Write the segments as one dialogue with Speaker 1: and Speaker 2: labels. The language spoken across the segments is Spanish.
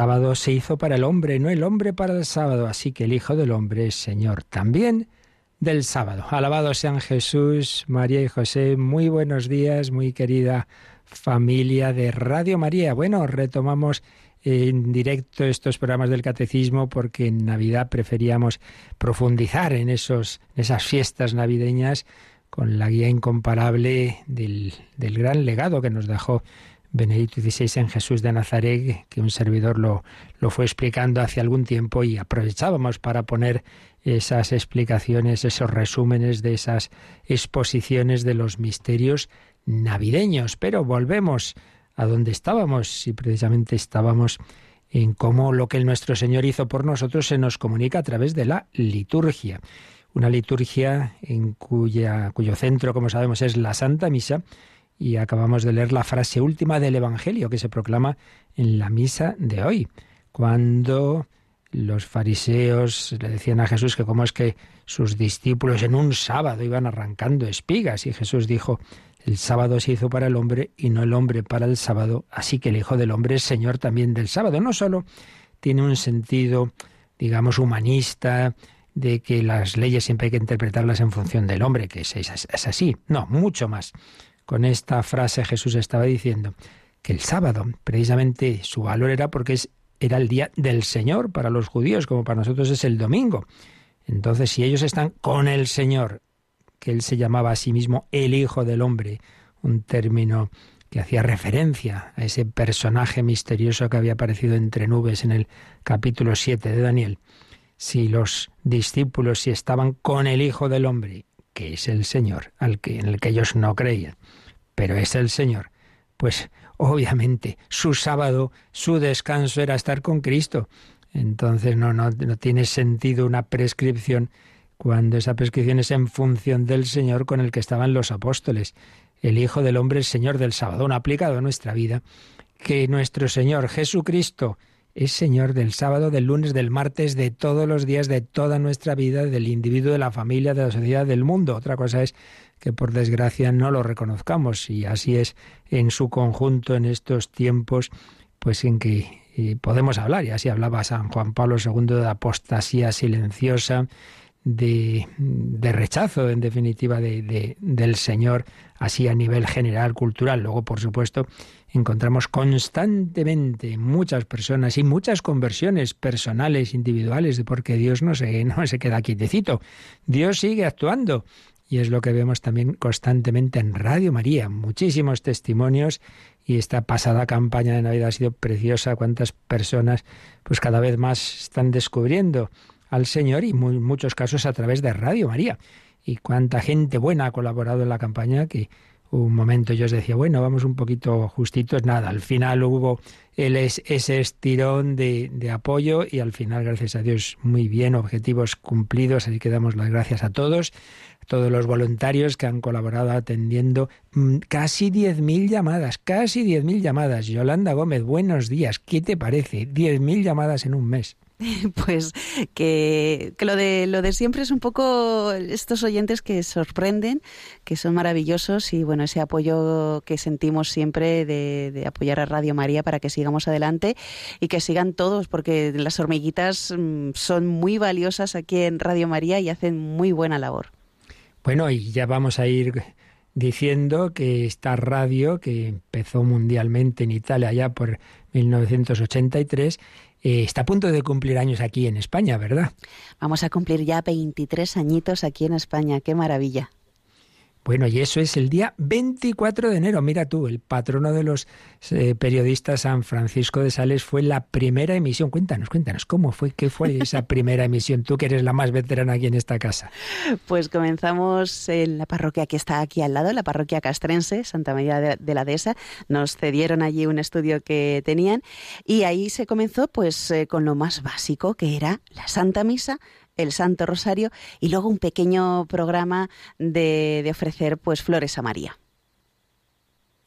Speaker 1: Sábado se hizo para el hombre, no el hombre para el sábado, así que el Hijo del Hombre es Señor también del sábado. Alabado sean Jesús, María y José, muy buenos días, muy querida familia de Radio María. Bueno, retomamos en directo estos programas del catecismo porque en Navidad preferíamos profundizar en esos esas fiestas navideñas con la guía incomparable del, del gran legado que nos dejó Benedicto XVI en Jesús de Nazaret, que un servidor lo, lo fue explicando hace algún tiempo y aprovechábamos para poner esas explicaciones, esos resúmenes de esas exposiciones de los misterios navideños. Pero volvemos a donde estábamos, y precisamente estábamos en cómo lo que nuestro Señor hizo por nosotros se nos comunica a través de la liturgia. Una liturgia en cuya, cuyo centro, como sabemos, es la Santa Misa, y acabamos de leer la frase última del Evangelio que se proclama en la misa de hoy, cuando los fariseos le decían a Jesús que cómo es que sus discípulos en un sábado iban arrancando espigas y Jesús dijo, el sábado se hizo para el hombre y no el hombre para el sábado, así que el Hijo del Hombre es Señor también del sábado. No solo tiene un sentido, digamos, humanista, de que las leyes siempre hay que interpretarlas en función del hombre, que es, es, es así, no, mucho más. Con esta frase Jesús estaba diciendo que el sábado, precisamente su valor era porque es, era el día del Señor para los judíos, como para nosotros es el domingo. Entonces, si ellos están con el Señor, que él se llamaba a sí mismo el Hijo del Hombre, un término que hacía referencia a ese personaje misterioso que había aparecido entre nubes en el capítulo 7 de Daniel. Si los discípulos si estaban con el Hijo del Hombre, que es el Señor, al que, en el que ellos no creían, pero es el Señor. Pues obviamente su sábado, su descanso era estar con Cristo. Entonces no, no, no tiene sentido una prescripción cuando esa prescripción es en función del Señor con el que estaban los apóstoles. El Hijo del Hombre, el Señor del sábado, no aplicado a nuestra vida, que nuestro Señor Jesucristo es Señor del sábado, del lunes, del martes, de todos los días, de toda nuestra vida, del individuo, de la familia, de la sociedad, del mundo. Otra cosa es que por desgracia no lo reconozcamos. Y así es en su conjunto en estos tiempos pues en que eh, podemos hablar. Y así hablaba San Juan Pablo II de apostasía silenciosa de, de rechazo en definitiva de, de, del Señor así a nivel general cultural. Luego por supuesto encontramos constantemente muchas personas y muchas conversiones personales individuales porque Dios no se no se queda quietecito. Dios sigue actuando y es lo que vemos también constantemente en Radio María. Muchísimos testimonios y esta pasada campaña de Navidad ha sido preciosa. Cuántas personas pues cada vez más están descubriendo al Señor y en muchos casos a través de Radio María. Y cuánta gente buena ha colaborado en la campaña que un momento yo os decía, bueno, vamos un poquito justitos, nada, al final hubo el, ese estirón de, de, apoyo y al final, gracias a Dios, muy bien, objetivos cumplidos, así que damos las gracias a todos todos los voluntarios que han colaborado atendiendo mm, casi 10.000 llamadas, casi 10.000 llamadas. Yolanda Gómez, buenos días. ¿Qué te parece? 10.000 llamadas en un mes.
Speaker 2: Pues que, lo de lo de siempre es un poco estos oyentes que sorprenden, que son maravillosos y bueno ese apoyo que sentimos siempre de, de, apoyar a Radio María para que sigamos adelante y que sigan todos porque las hormiguitas mm, son muy valiosas aquí en Radio María y hacen muy buena labor.
Speaker 1: Bueno, y ya vamos a ir diciendo que esta radio, que empezó mundialmente en Italia ya por 1983, eh, está a punto de cumplir años aquí en España, ¿verdad?
Speaker 2: Vamos a cumplir ya 23 añitos aquí en España, qué maravilla.
Speaker 1: Bueno, y eso es el día 24 de enero. Mira tú, el patrono de los eh, periodistas San Francisco de Sales fue la primera emisión. Cuéntanos, cuéntanos, ¿cómo fue? ¿Qué fue esa primera emisión? Tú que eres la más veterana aquí en esta casa.
Speaker 3: Pues comenzamos en la parroquia que está aquí al lado, la parroquia castrense, Santa María de la Dehesa. Nos cedieron allí un estudio que tenían y ahí se comenzó pues eh, con lo más básico que era la Santa Misa el Santo Rosario y luego un pequeño programa de, de ofrecer pues flores a María.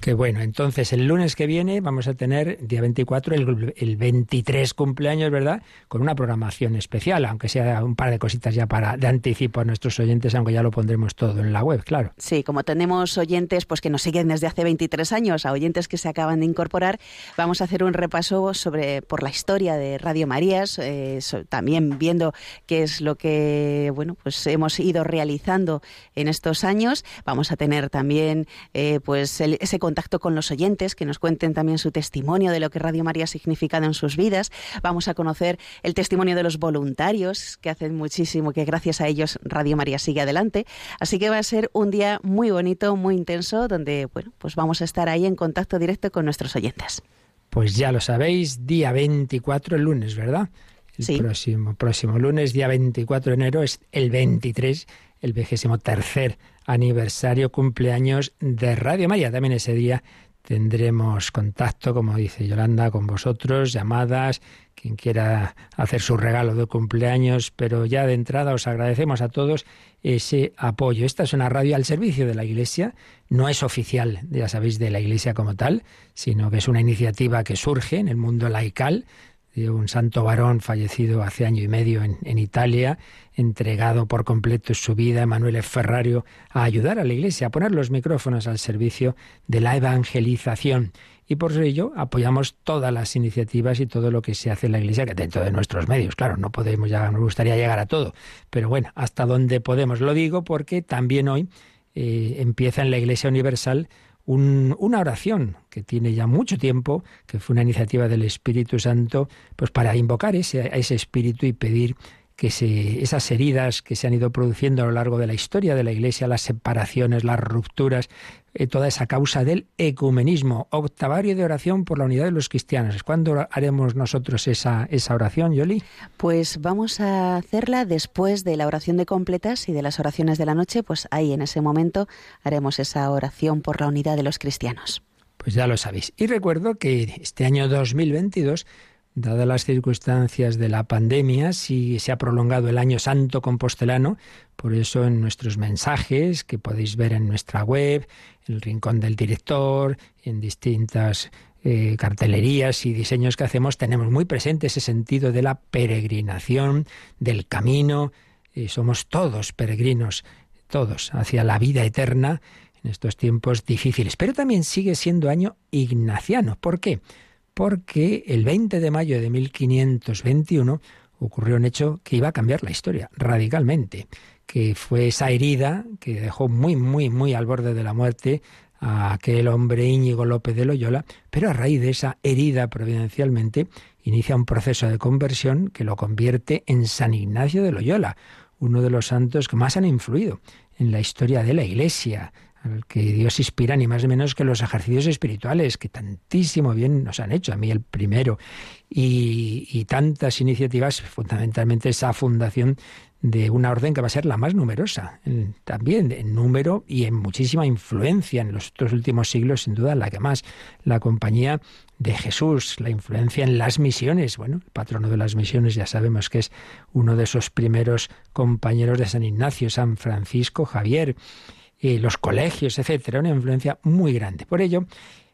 Speaker 1: Qué bueno, entonces el lunes que viene vamos a tener, día 24, el, el, 23 cumpleaños, ¿verdad? Con una programación especial, aunque sea un par de cositas ya para de anticipo a nuestros oyentes, aunque ya lo pondremos todo en la web, claro.
Speaker 3: Sí, como tenemos oyentes pues que nos siguen desde hace 23 años, a oyentes que se acaban de incorporar, vamos a hacer un repaso sobre por la historia de Radio Marías, eh, también viendo qué es lo que bueno pues hemos ido realizando en estos años. Vamos a tener también eh, pues el, ese contacto con los oyentes, que nos cuenten también su testimonio de lo que Radio María ha significado en sus vidas. Vamos a conocer el testimonio de los voluntarios, que hacen muchísimo, que gracias a ellos Radio María sigue adelante. Así que va a ser un día muy bonito, muy intenso, donde bueno, pues vamos a estar ahí en contacto directo con nuestros oyentes.
Speaker 1: Pues ya lo sabéis, día 24, el lunes, ¿verdad? El próximo, próximo lunes, día 24 de enero, es el 23, el vigésimo tercer aniversario, cumpleaños de Radio María. También ese día tendremos contacto, como dice Yolanda, con vosotros, llamadas, quien quiera hacer su regalo de cumpleaños, pero ya de entrada os agradecemos a todos ese apoyo. Esta es una radio al servicio de la Iglesia, no es oficial, ya sabéis, de la Iglesia como tal, sino que es una iniciativa que surge en el mundo laical un santo varón fallecido hace año y medio en, en Italia, entregado por completo su vida, Emanuele Ferrario, a ayudar a la Iglesia, a poner los micrófonos al servicio de la evangelización. Y por ello apoyamos todas las iniciativas y todo lo que se hace en la Iglesia, que dentro de nuestros medios, claro, no podemos ya, nos gustaría llegar a todo, pero bueno, hasta donde podemos. Lo digo porque también hoy eh, empieza en la Iglesia Universal una oración que tiene ya mucho tiempo, que fue una iniciativa del Espíritu Santo, pues para invocar ese, a ese Espíritu y pedir que se, esas heridas que se han ido produciendo a lo largo de la historia de la Iglesia, las separaciones, las rupturas, eh, toda esa causa del ecumenismo, octavario de oración por la unidad de los cristianos. ¿Cuándo haremos nosotros esa, esa oración, Yoli?
Speaker 3: Pues vamos a hacerla después de la oración de completas y de las oraciones de la noche, pues ahí en ese momento haremos esa oración por la unidad de los cristianos.
Speaker 1: Pues ya lo sabéis. Y recuerdo que este año 2022 Dadas las circunstancias de la pandemia, si se ha prolongado el año santo compostelano, por eso en nuestros mensajes que podéis ver en nuestra web, el rincón del director, en distintas eh, cartelerías y diseños que hacemos, tenemos muy presente ese sentido de la peregrinación, del camino. y somos todos peregrinos, todos, hacia la vida eterna en estos tiempos difíciles. Pero también sigue siendo año ignaciano. ¿Por qué? Porque el 20 de mayo de 1521 ocurrió un hecho que iba a cambiar la historia radicalmente, que fue esa herida que dejó muy, muy, muy al borde de la muerte a aquel hombre Íñigo López de Loyola, pero a raíz de esa herida providencialmente inicia un proceso de conversión que lo convierte en San Ignacio de Loyola, uno de los santos que más han influido en la historia de la Iglesia, al que Dios inspira ni más ni menos que los ejercicios espirituales, que tantísimo bien nos han hecho, a mí el primero, y, tantas iniciativas, fundamentalmente esa fundación de una orden que va a ser la más numerosa, también en número y en muchísima influencia en los otros últimos siglos, sin duda la que más, la compañía de Jesús, la influencia en las misiones. Bueno, el patrono de las misiones ya sabemos que es uno de esos primeros compañeros de San Ignacio, San Francisco Javier los colegios, etcétera, una influencia muy grande. Por ello,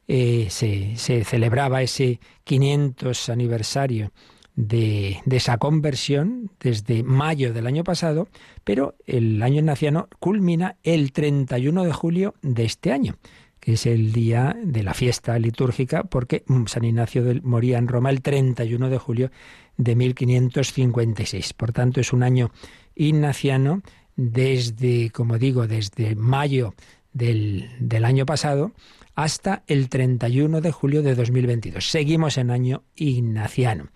Speaker 1: eh, se, celebraba ese 500 aniversario de, esa conversión desde mayo del año pasado, pero el año naciano culmina el 31 de julio de este año, que es el día de la fiesta litúrgica, porque San Ignacio moría en Roma el 31 de julio de 1556. Por tanto, es un año ignaciano desde, como digo, desde mayo del, año pasado hasta el 31 de julio de 2022. Seguimos en año ignaciano.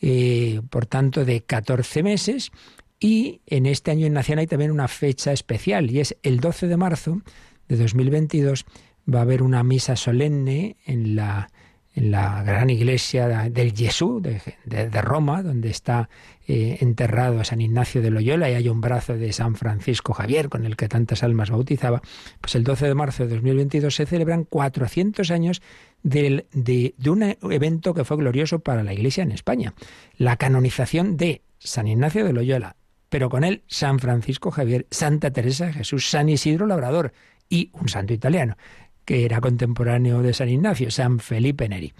Speaker 1: Eh, por tanto, de 14 meses Y en este año nacional hay también una fecha especial y es el 12 de marzo de 2022 va a haber una misa solemne en la en la gran iglesia del Jesús de, Roma, donde está eh, enterrado San Ignacio de Loyola y hay un brazo de San Francisco Javier con el que tantas almas bautizaba, pues el 12 de marzo de 2022 se celebran 400 años de, de un evento que fue glorioso para la iglesia en España, la canonización de San Ignacio de Loyola, pero con él San Francisco Javier, Santa Teresa de Jesús, San Isidro Labrador y un santo italiano que era contemporáneo de San Ignacio, San Felipe Neri.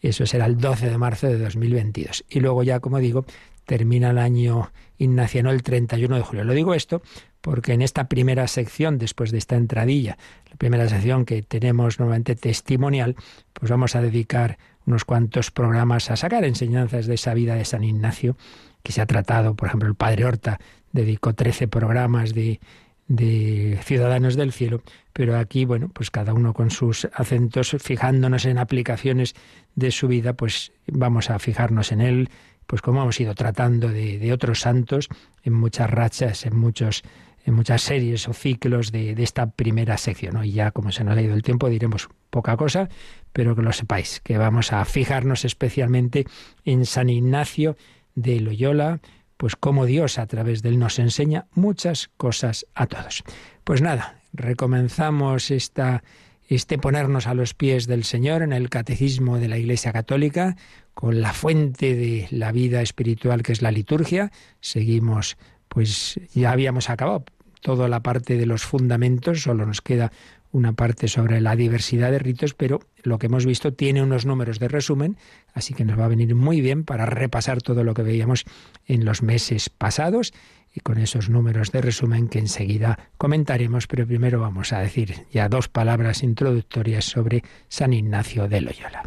Speaker 1: Eso será el 12 de marzo de 2022. Y luego ya, como digo, termina el año ignaciano el 31 de julio. Lo digo esto porque en esta primera sección, después de esta entradilla, la primera sección que tenemos normalmente testimonial, pues vamos a dedicar unos cuantos programas a sacar enseñanzas de esa vida de San Ignacio, que se ha tratado, por ejemplo, el padre Horta dedicó 13 programas de de ciudadanos del cielo, pero aquí, bueno, pues cada uno con sus acentos, fijándonos en aplicaciones de su vida, pues vamos a fijarnos en él, pues como hemos ido tratando de, de otros santos en muchas rachas, en muchos en muchas series o ciclos de, de esta primera sección. Y ya, como se nos ha ido el tiempo, diremos poca cosa, pero que lo sepáis, que vamos a fijarnos especialmente en San Ignacio de Loyola, pues como Dios a través de él nos enseña muchas cosas a todos. Pues nada, recomenzamos esta este ponernos a los pies del Señor en el catecismo de la Iglesia Católica, con la fuente de la vida espiritual que es la liturgia. Seguimos, pues ya habíamos acabado toda la parte de los fundamentos, solo nos queda una parte sobre la diversidad de ritos, pero lo que hemos visto tiene unos números de resumen, así que nos va a venir muy bien para repasar todo lo que veíamos en los meses pasados y con esos números de resumen que enseguida comentaremos, pero primero vamos a decir ya dos palabras introductorias sobre San Ignacio de Loyola.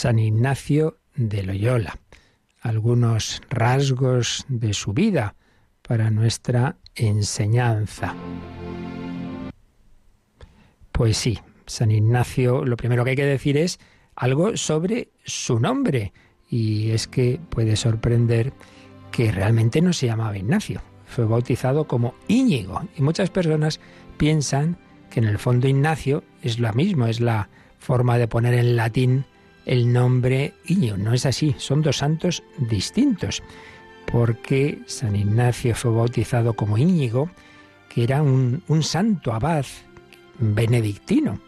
Speaker 1: San Ignacio de Loyola. Algunos rasgos de su vida para nuestra enseñanza. Pues sí, San Ignacio, lo primero que hay que decir es algo sobre su nombre. Y es que puede sorprender que realmente no se llamaba Ignacio. Fue bautizado como Íñigo. Y muchas personas piensan que en el fondo Ignacio es lo mismo, es la forma de poner en latín el nombre Íñigo. No es así, son dos santos distintos, porque San Ignacio fue bautizado como Íñigo, que era un, un santo abad benedictino,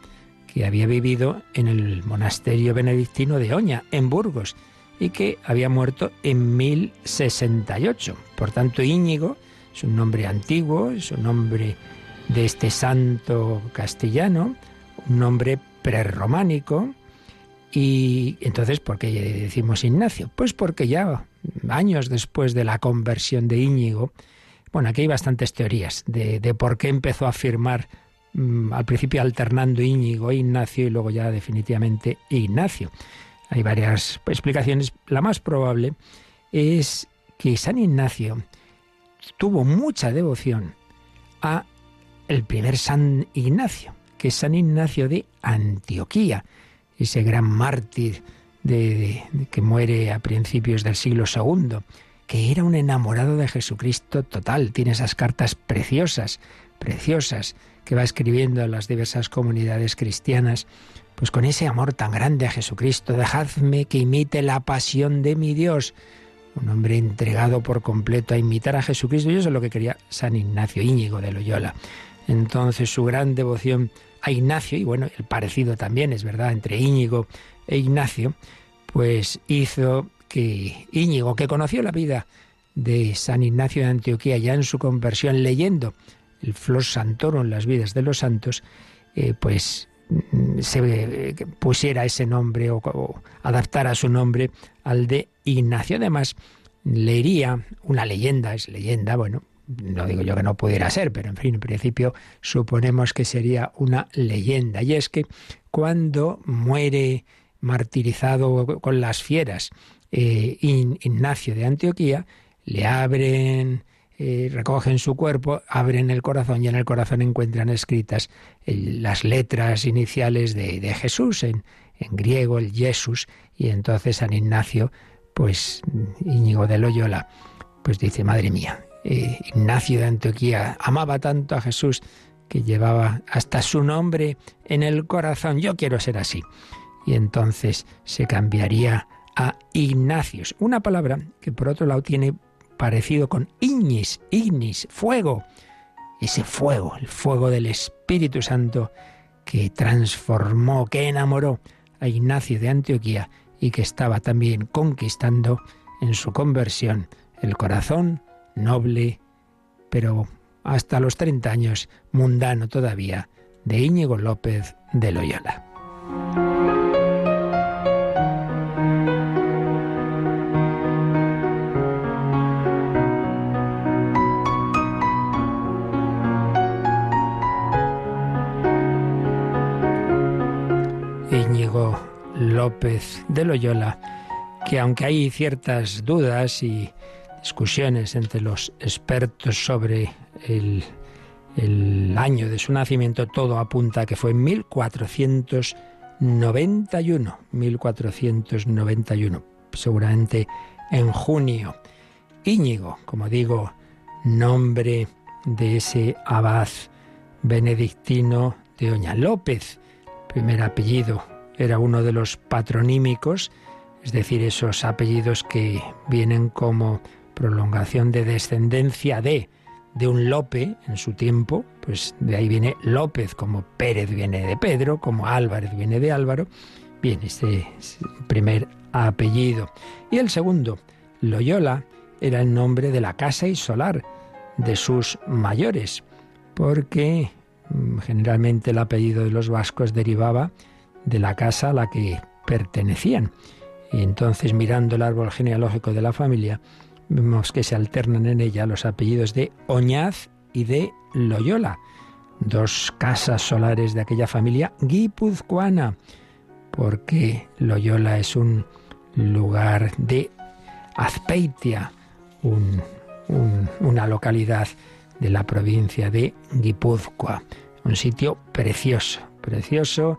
Speaker 1: que había vivido en el monasterio benedictino de Oña, en Burgos, y que había muerto en 1068. Por tanto, Íñigo es un nombre antiguo, es un nombre de este santo castellano, un nombre prerrománico, y entonces, ¿por qué decimos Ignacio? Pues porque ya años después de la conversión de Íñigo, bueno, aquí hay bastantes teorías de, por qué empezó a afirmar mm, al principio alternando Íñigo Ignacio y luego ya definitivamente Ignacio. Hay varias explicaciones. La más probable es que San Ignacio tuvo mucha devoción a el primer San Ignacio, que es San Ignacio de Antioquía ese gran mártir de, que muere a principios del siglo II, que era un enamorado de Jesucristo total. Tiene esas cartas preciosas, preciosas, que va escribiendo a las diversas comunidades cristianas, pues con ese amor tan grande a Jesucristo, dejadme que imite la pasión de mi Dios. Un hombre entregado por completo a imitar a Jesucristo, y eso es lo que quería San Ignacio Íñigo de Loyola. Entonces su gran devoción a Ignacio, y bueno, el parecido también es verdad entre Íñigo e Ignacio, pues hizo que Íñigo, que conoció la vida de San Ignacio de Antioquía ya en su conversión leyendo el Flos Santorum, las vidas de los santos, eh, pues mm, se pusiera ese nombre o, o, adaptara su nombre al de Ignacio. Además, leería una leyenda, es leyenda, bueno, no digo yo que no pudiera ser, pero en fin, en principio suponemos que sería una leyenda. Y es que cuando muere martirizado con las fieras, eh, Ignacio de Antioquía, le abren, eh, recogen su cuerpo, abren el corazón y en el corazón encuentran escritas las letras iniciales de, Jesús, en, en, griego el Jesús, y entonces San Ignacio, pues Íñigo de Loyola, pues dice, madre mía, eh, Ignacio de Antioquía amaba tanto a Jesús que llevaba hasta su nombre en el corazón. Yo quiero ser así. Y entonces se cambiaría a Ignacios, una palabra que por otro lado tiene parecido con ignis, ignis, fuego. Ese fuego, el fuego del Espíritu Santo que transformó, que enamoró a Ignacio de Antioquía y que estaba también conquistando en su conversión el corazón noble, pero hasta los 30 años mundano todavía, de Íñigo López de Loyola. Íñigo López de Loyola, que aunque hay ciertas dudas y discusiones entre los expertos sobre el, año de su nacimiento, todo apunta a que fue en 1491, 1491, seguramente en junio. Íñigo, como digo, nombre de ese abad benedictino de Oña López, primer apellido, era uno de los patronímicos, es decir, esos apellidos que vienen como prolongación de descendencia de, de un Lope en su tiempo, pues de ahí viene López, como Pérez viene de Pedro, como Álvarez viene de Álvaro. Bien, este primer apellido. Y el segundo, Loyola, era el nombre de la casa y solar de sus mayores, porque mm, generalmente el apellido de los vascos derivaba de la casa a la que pertenecían. Y entonces, mirando el árbol genealógico de la familia, vemos que se alternan en ella los apellidos de Oñaz y de Loyola, dos casas solares de aquella familia guipuzcoana, porque Loyola es un lugar de Azpeitia, una localidad de la provincia de Guipúzcoa, un sitio precioso, precioso,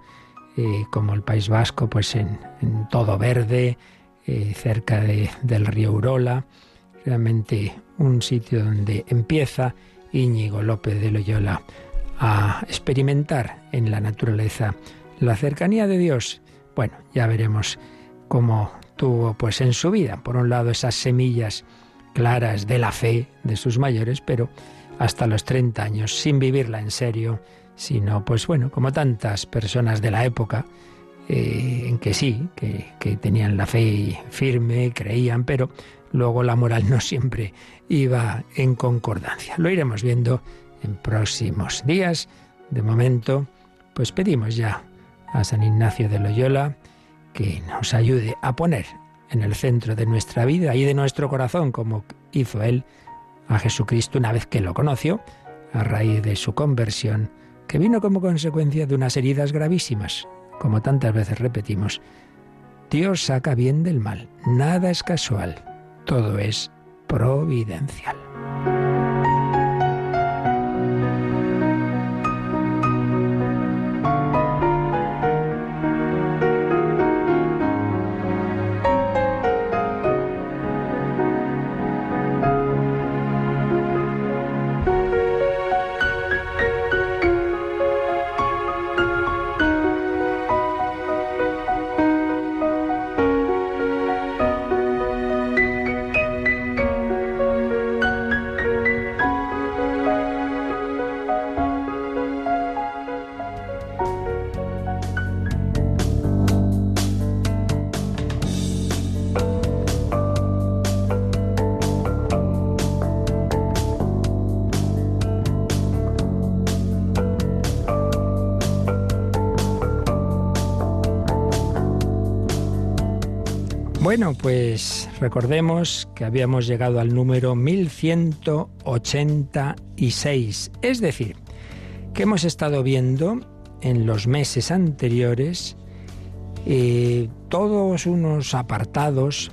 Speaker 1: eh, como el País Vasco, pues en, todo verde, eh, cerca del río Urola, realmente un sitio donde empieza Íñigo López de Loyola a experimentar en la naturaleza la cercanía de Dios. Bueno, ya veremos cómo tuvo pues en su vida, por un lado, esas semillas claras de la fe de sus mayores, pero hasta los 30 años, sin vivirla en serio, sino pues bueno, como tantas personas de la época, eh, en que sí, que, que tenían la fe firme, creían, pero luego la moral no siempre iba en concordancia. Lo iremos viendo en próximos días. De momento, pues pedimos ya a San Ignacio de Loyola que nos ayude a poner en el centro de nuestra vida y de nuestro corazón, como hizo él, a Jesucristo una vez que lo conoció, a raíz de su conversión, que vino como consecuencia de unas heridas gravísimas. Como tantas veces repetimos, Dios saca bien del mal, nada es casual todo es providencial. Pues recordemos que habíamos llegado al número 1186, es decir, que hemos estado viendo en los meses anteriores eh, todos unos apartados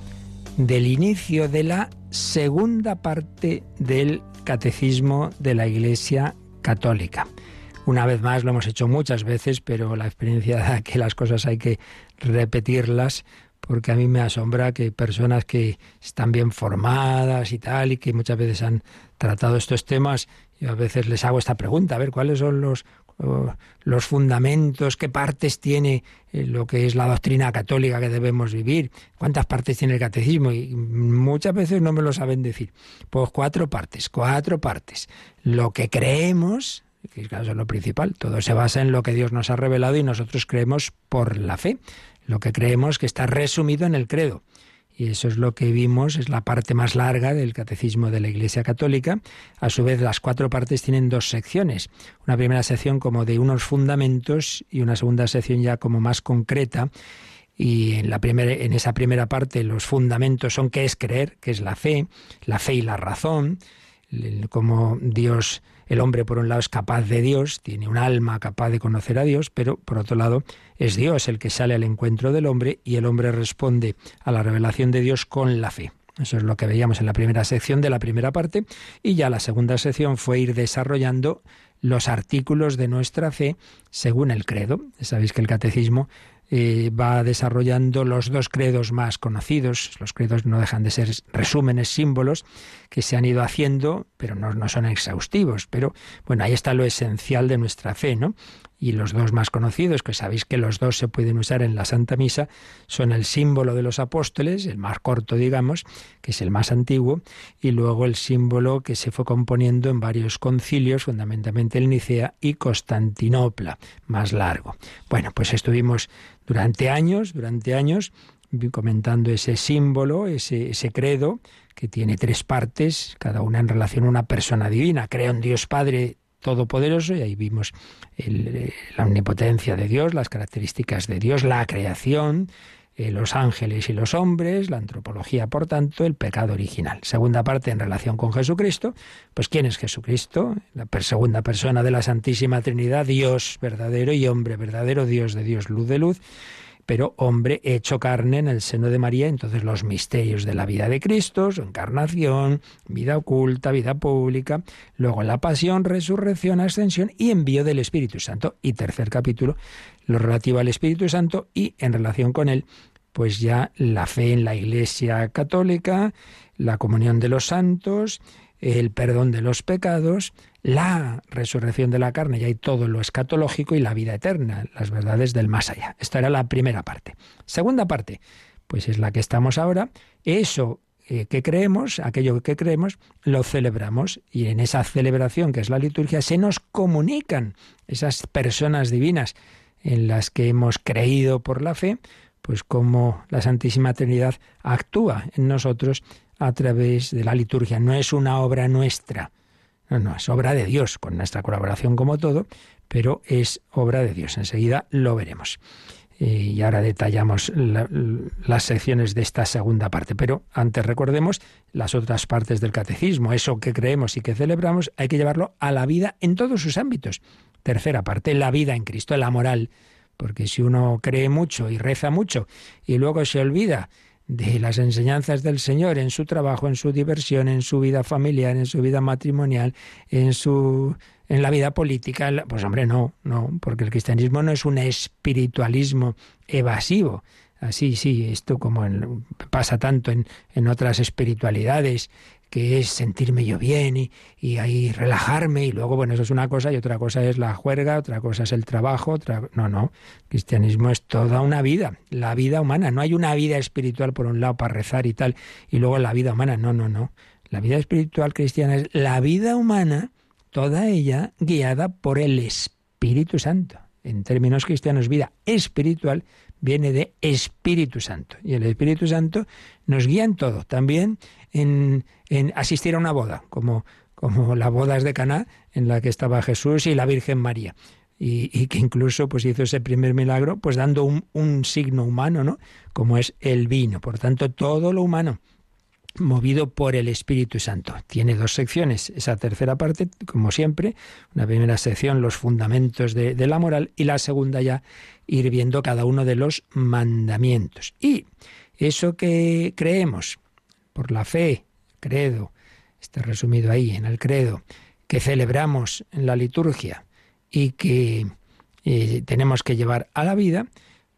Speaker 1: del inicio de la segunda parte del catecismo de la Iglesia Católica. Una vez más, lo hemos hecho muchas veces, pero la experiencia da que las cosas hay que repetirlas porque a mí me asombra que personas que están bien formadas y tal, y que muchas veces han tratado estos temas, yo a veces les hago esta pregunta, a ver, ¿cuáles son los, los fundamentos, qué partes tiene eh, lo que es la doctrina católica que debemos vivir, cuántas partes tiene el catecismo, y muchas veces no me lo saben decir. Pues cuatro partes, cuatro partes. Lo que creemos, que es lo principal, todo se basa en lo que Dios nos ha revelado y nosotros creemos por la fe, lo que creemos que está resumido en el credo. Y eso es lo que vimos, es la parte más larga del catecismo de la Iglesia Católica. A su vez, las cuatro partes tienen dos secciones. Una primera sección como de unos fundamentos y una segunda sección ya como más concreta. Y en, la en esa primera parte los fundamentos son qué es creer, qué es la fe, la fe y la razón, cómo Dios el hombre, por un lado, es capaz de Dios, tiene un alma capaz de conocer a Dios, pero por otro lado, es Dios el que sale al encuentro del hombre y el hombre responde a la revelación de Dios con la fe. Eso es lo que veíamos en la primera sección de la primera parte y ya la segunda sección fue ir desarrollando los artículos de nuestra fe según el credo. Sabéis que el catecismo eh, va desarrollando los dos credos más conocidos. Los credos no dejan de ser resúmenes, símbolos que se han ido haciendo, pero no, no son exhaustivos. Pero bueno, ahí está lo esencial de nuestra fe, ¿no? Y los dos más conocidos, que sabéis que los dos se pueden usar en la Santa Misa, son el símbolo de los apóstoles, el más corto, digamos, que es el más antiguo, y luego el símbolo que se fue componiendo en varios concilios, fundamentalmente el Nicea y Constantinopla, más largo. Bueno, pues estuvimos durante años, durante años, comentando ese símbolo, ese, ese credo, que tiene tres partes, cada una en relación a una persona divina. Creo en Dios Padre todopoderoso y ahí vimos eh, la omnipotencia de Dios, las características de Dios, la creación, eh, los ángeles y los hombres, la antropología, por tanto, el pecado original. Segunda parte en relación con Jesucristo, pues ¿quién es Jesucristo? La segunda persona de la Santísima Trinidad, Dios verdadero y hombre verdadero, Dios de Dios, luz de luz pero hombre hecho carne en el seno de María, entonces los misterios de la vida de Cristo, su encarnación, vida oculta, vida pública, luego la pasión, resurrección, ascensión y envío del Espíritu Santo. Y tercer capítulo, lo relativo al Espíritu Santo y en relación con él, pues ya la fe en la Iglesia católica, la comunión de los santos, el perdón de los pecados, la resurrección de la carne, y hay todo lo escatológico y la vida eterna, las verdades del más allá. Esta era la primera parte. Segunda parte, pues es la que estamos ahora. Eso eh, que creemos, aquello que creemos, lo celebramos y en esa celebración que es la liturgia se nos comunican esas personas divinas en las que hemos creído por la fe, pues como la Santísima Trinidad actúa en nosotros a través de la liturgia. No es una obra nuestra, no, no, es obra de Dios, con nuestra colaboración como todo, pero es obra de Dios. Enseguida lo veremos. Eh, y ahora detallamos las secciones de esta segunda parte. Pero antes recordemos las otras partes del catecismo. Eso que creemos y que celebramos hay que llevarlo a la vida en todos sus ámbitos. Tercera parte, la vida en Cristo, la moral. Porque si uno cree mucho y reza mucho y luego se olvida de las enseñanzas del Señor en su trabajo, en su diversión, en su vida familiar, en su vida matrimonial, en su en la vida política, pues hombre, no, no, porque el cristianismo no es un espiritualismo evasivo. Así, sí, esto como pasa tanto en, en otras espiritualidades, que es sentirme yo bien y, y, ahí relajarme y luego, bueno, eso es una cosa y otra cosa es la juerga, otra cosa es el trabajo, otra... No, no, cristianismo es toda una vida, la vida humana, no hay una vida espiritual por un lado para rezar y tal y luego la vida humana, no, no, no. La vida espiritual cristiana es la vida humana, toda ella guiada por el Espíritu Santo. En términos cristianos, vida espiritual viene de Espíritu Santo. Y el Espíritu Santo nos guía en todo, también en, asistir a una boda, como, como las bodas de Caná, en la que estaba Jesús y la Virgen María. Y, que incluso pues hizo ese primer milagro pues dando un, un signo humano, ¿no? Como es el vino. Por tanto, todo lo humano movido por el Espíritu Santo. Tiene dos secciones. Esa tercera parte, como siempre, una primera sección, los fundamentos de, la moral, y la segunda ya ir viendo cada uno de los mandamientos. Y eso que creemos por la fe, credo, está resumido ahí en el credo, que celebramos en la liturgia y que eh, tenemos que llevar a la vida,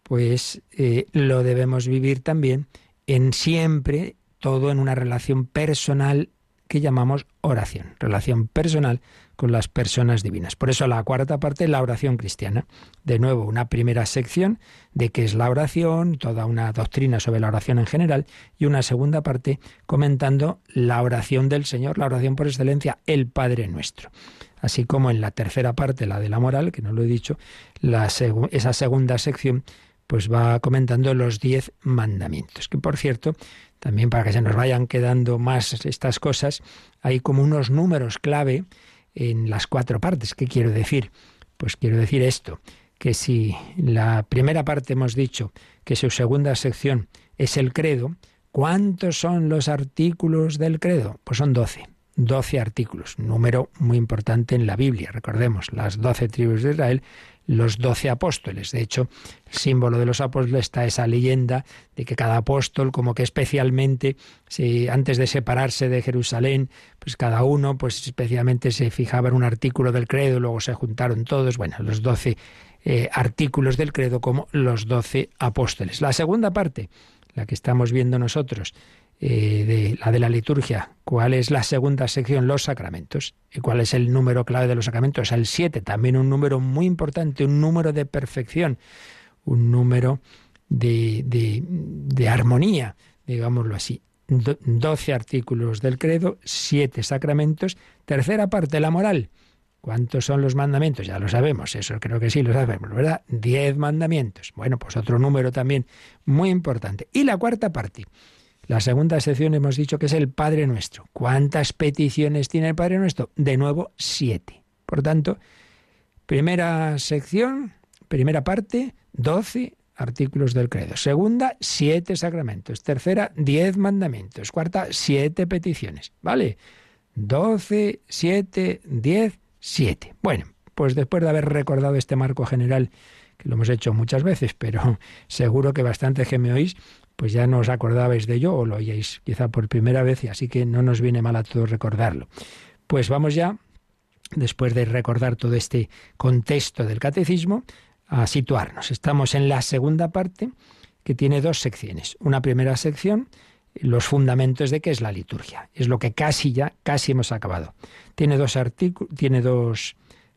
Speaker 1: pues eh, lo debemos vivir también en siempre todo en una relación personal que llamamos oración, relación personal con las personas divinas. Por eso la cuarta parte es la oración cristiana. De nuevo, una primera sección de qué es la oración, toda una doctrina sobre la oración en general, y una segunda parte comentando la oración del Señor, la oración por excelencia, el Padre nuestro. Así como en la tercera parte, la de la moral, que no lo he dicho, esa segunda sección pues va comentando los diez mandamientos, que por cierto también para que se nos vayan quedando más estas cosas, hay como unos números clave en las cuatro partes. ¿Qué quiero decir? Pues quiero decir esto, que si la primera parte hemos dicho que su segunda sección es el credo, ¿cuántos son los artículos del credo? Pues son doce. Doce artículos, número muy importante en la Biblia. Recordemos, las doce tribus de Israel los doce apóstoles. De hecho, el símbolo de los apóstoles está esa leyenda de que cada apóstol, como que especialmente, si antes de separarse de Jerusalén, pues cada uno, pues especialmente se fijaba en un artículo del credo, luego se juntaron todos, bueno, los doce eh, artículos del credo como los doce apóstoles. La segunda parte, la que estamos viendo nosotros, eh, de la de la liturgia, cuál es la segunda sección, los sacramentos, y cuál es el número clave de los sacramentos, el 7, también un número muy importante, un número de perfección, un número de, de, armonía, digámoslo así. 12 artículos del credo, siete sacramentos, tercera parte, la moral. ¿Cuántos son los mandamientos? Ya lo sabemos, eso creo que sí lo sabemos, ¿verdad? Diez mandamientos. Bueno, pues otro número también muy importante. Y la cuarta parte, la segunda sección hemos dicho que es el Padre Nuestro. ¿Cuántas peticiones tiene el Padre Nuestro? De nuevo, siete. Por tanto, primera sección, primera parte, doce artículos del credo. Segunda, siete sacramentos. Tercera, diez mandamientos. Cuarta, siete peticiones. ¿Vale? Doce, siete, diez, siete. Bueno, pues después de haber recordado este marco general, que lo hemos hecho muchas veces, pero seguro que bastante que me oís, pues ya no os acordabais de ello o lo oíais quizá por primera vez y así que no nos viene mal a todos recordarlo. Pues vamos ya, después de recordar todo este contexto del catecismo, a situarnos. Estamos en la segunda parte que tiene dos secciones. Una primera sección, los fundamentos de qué es la liturgia. Es lo que casi ya, casi hemos acabado. Tiene dos, tiene dos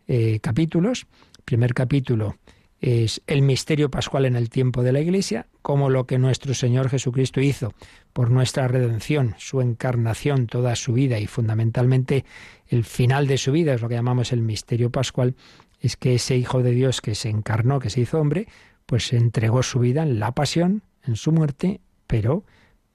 Speaker 1: eh, capítulos. Primer capítulo, es el misterio pascual en el tiempo de la Iglesia, como lo que nuestro Señor Jesucristo hizo por nuestra redención, su encarnación, toda su vida y fundamentalmente el final de su vida, es lo que llamamos el misterio pascual, es que ese Hijo de Dios que se encarnó, que se hizo hombre, pues entregó su vida en la pasión, en su muerte, pero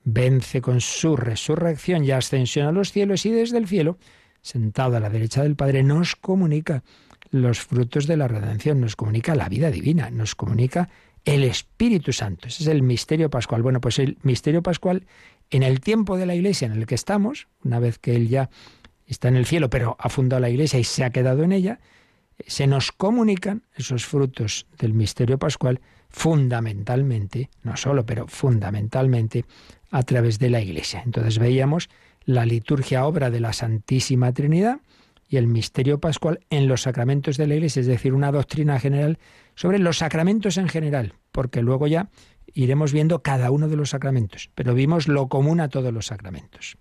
Speaker 1: vence con su resurrección y ascensión a los cielos y desde el cielo, sentado a la derecha del Padre, nos comunica los frutos de la redención, nos comunica la vida divina, nos comunica el Espíritu Santo. Ese es el misterio pascual. Bueno, pues el misterio pascual en el tiempo de la iglesia en el que estamos, una vez que Él ya está en el cielo, pero ha fundado la iglesia y se ha quedado en ella, se nos comunican esos frutos del misterio pascual fundamentalmente, no solo, pero fundamentalmente a través de la iglesia. Entonces veíamos la liturgia obra de la Santísima Trinidad, y el misterio pascual en los sacramentos de la Iglesia, es decir, una doctrina general sobre los sacramentos en general, porque luego ya iremos viendo cada uno de los sacramentos, pero vimos lo común a todos los sacramentos.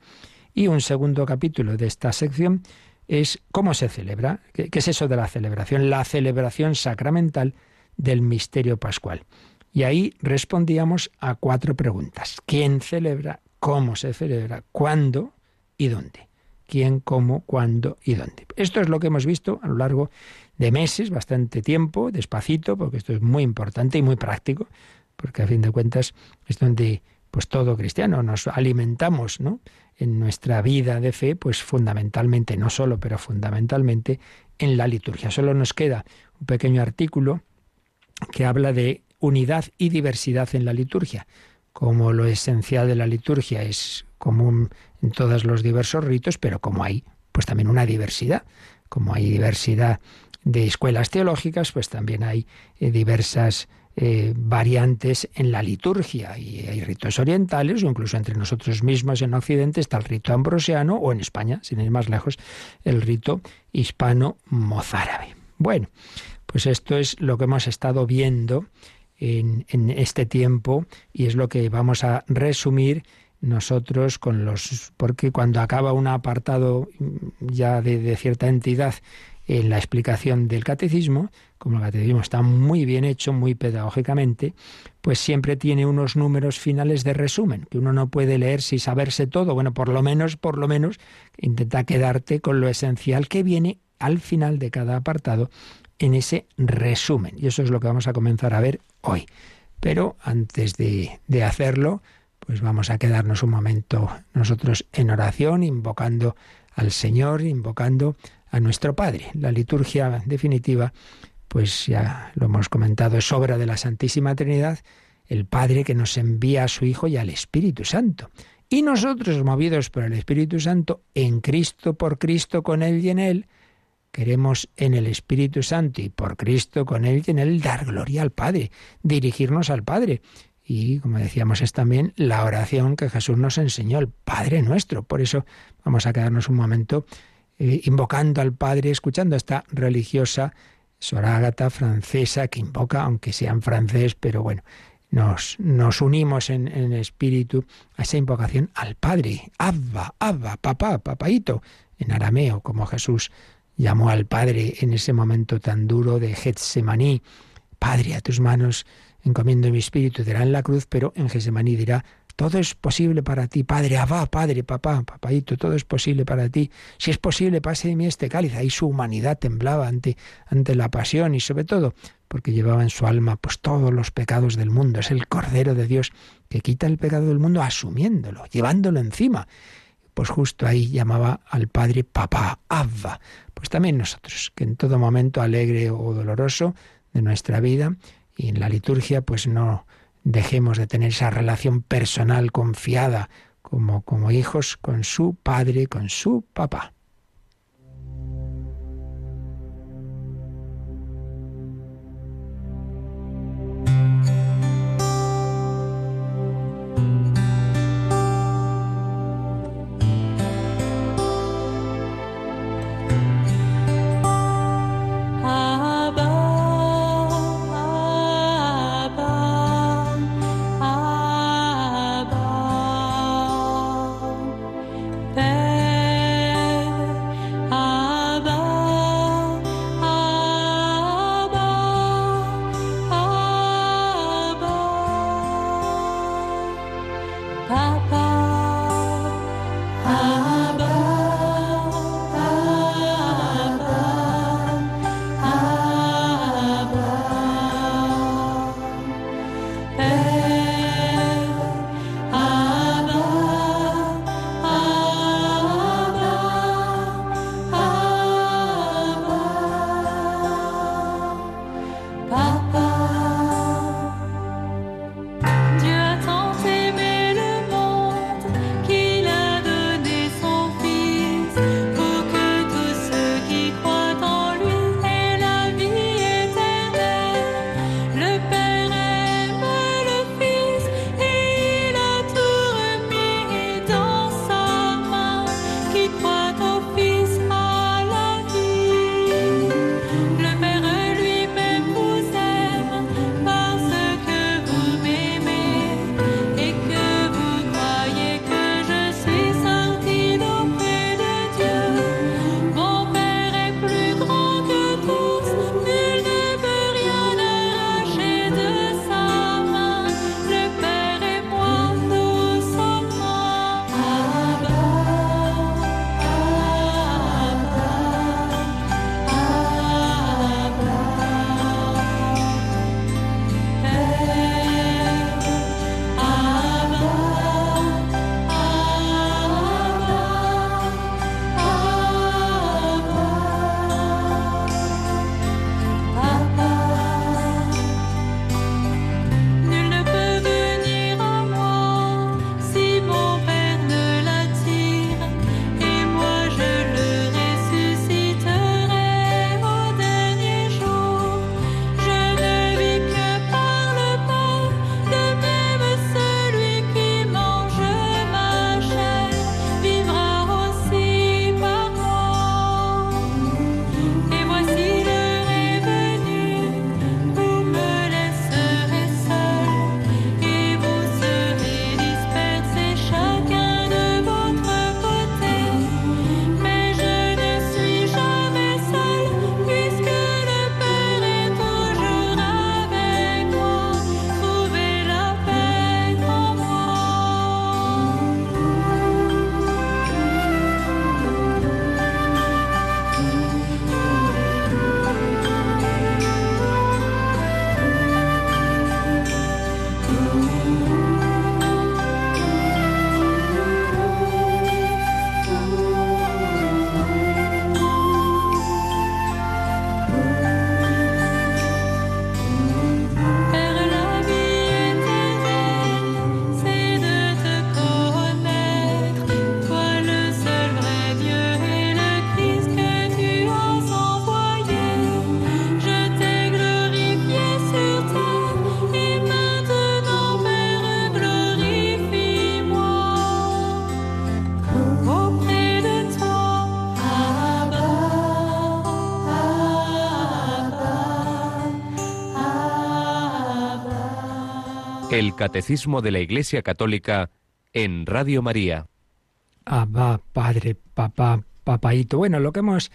Speaker 1: Y un segundo capítulo de esta sección es cómo se celebra, qué, es eso de la celebración, la celebración sacramental del misterio pascual. Y ahí respondíamos a cuatro preguntas. ¿Quién celebra? ¿Cómo se celebra? ¿Cuándo? ¿Y dónde? Quién, cómo, cuándo y dónde. Esto es lo que hemos visto a lo largo de meses, bastante tiempo, despacito, porque esto es muy importante y muy práctico, porque a fin de cuentas es donde pues todo cristiano nos alimentamos, ¿no? En nuestra vida de fe, pues fundamentalmente, no solo, pero fundamentalmente en la liturgia. Solo nos queda un pequeño artículo que habla de unidad y diversidad en la liturgia. Como lo esencial de la liturgia es común en todos los diversos ritos, pero como hay pues también una diversidad, como hay diversidad de escuelas teológicas, pues también hay eh, diversas eh, variantes en la liturgia y hay ritos orientales o incluso entre nosotros mismos en Occidente está el rito ambrosiano o en España, sin ir más lejos, el rito hispano-mozárabe. Bueno, pues esto es lo que hemos estado viendo en, este tiempo y es lo que vamos a resumir nosotros con los porque cuando acaba un apartado ya de cierta entidad en la explicación del catecismo, como el catecismo está muy bien hecho, muy pedagógicamente, pues siempre tiene unos números finales de resumen, que uno no puede leer sin saberse todo. Bueno, por lo menos, por lo menos, intenta quedarte con lo esencial que viene al final de cada apartado en ese resumen. Y eso es lo que vamos a comenzar a ver hoy. Pero antes de, de hacerlo, pues vamos a quedarnos un momento nosotros en oración, invocando al Señor, invocando a nuestro Padre. La liturgia definitiva, pues ya lo hemos comentado, es obra de la Santísima Trinidad, el Padre que nos envía a su Hijo y al Espíritu Santo. Y nosotros, movidos por el Espíritu Santo, en Cristo, por Cristo, con Él y en Él, queremos en el Espíritu Santo y por Cristo, con Él y en Él, dar gloria al Padre, dirigirnos al Padre. Y, como decíamos, es también la oración que Jesús nos enseñó, el Padre nuestro. Por eso vamos a quedarnos un momento eh, invocando al Padre, escuchando a esta religiosa sorágata francesa que invoca, aunque sea en francés, pero bueno, nos, nos unimos en, en, espíritu a esa invocación al Padre. Abba, Abba, papá, papaito, en arameo, como Jesús llamó al Padre en ese momento tan duro de Getsemaní. Padre, a tus manos encomiendo mi espíritu, dirá en la cruz, pero en Getsemaní dirá, todo es posible para ti, Padre, Abba, Padre, papá, papaito, todo es posible para ti. Si es posible, pase de mí este cáliz. Ahí su humanidad temblaba ante, ante la pasión y sobre todo porque llevaba en su alma pues todos los pecados del mundo. Es el Cordero de Dios que quita el pecado del mundo asumiéndolo, llevándolo encima. Pues justo ahí llamaba al Padre papá, Abba. Pues también nosotros, que en todo momento alegre o doloroso de nuestra vida y en la liturgia, pues no dejemos de tener esa relación personal confiada como, como hijos con su padre, con su papá.
Speaker 4: El Catecismo de la Iglesia Católica en Radio María.
Speaker 1: Abba, Padre, Papá, Papaito. Bueno, lo que hemos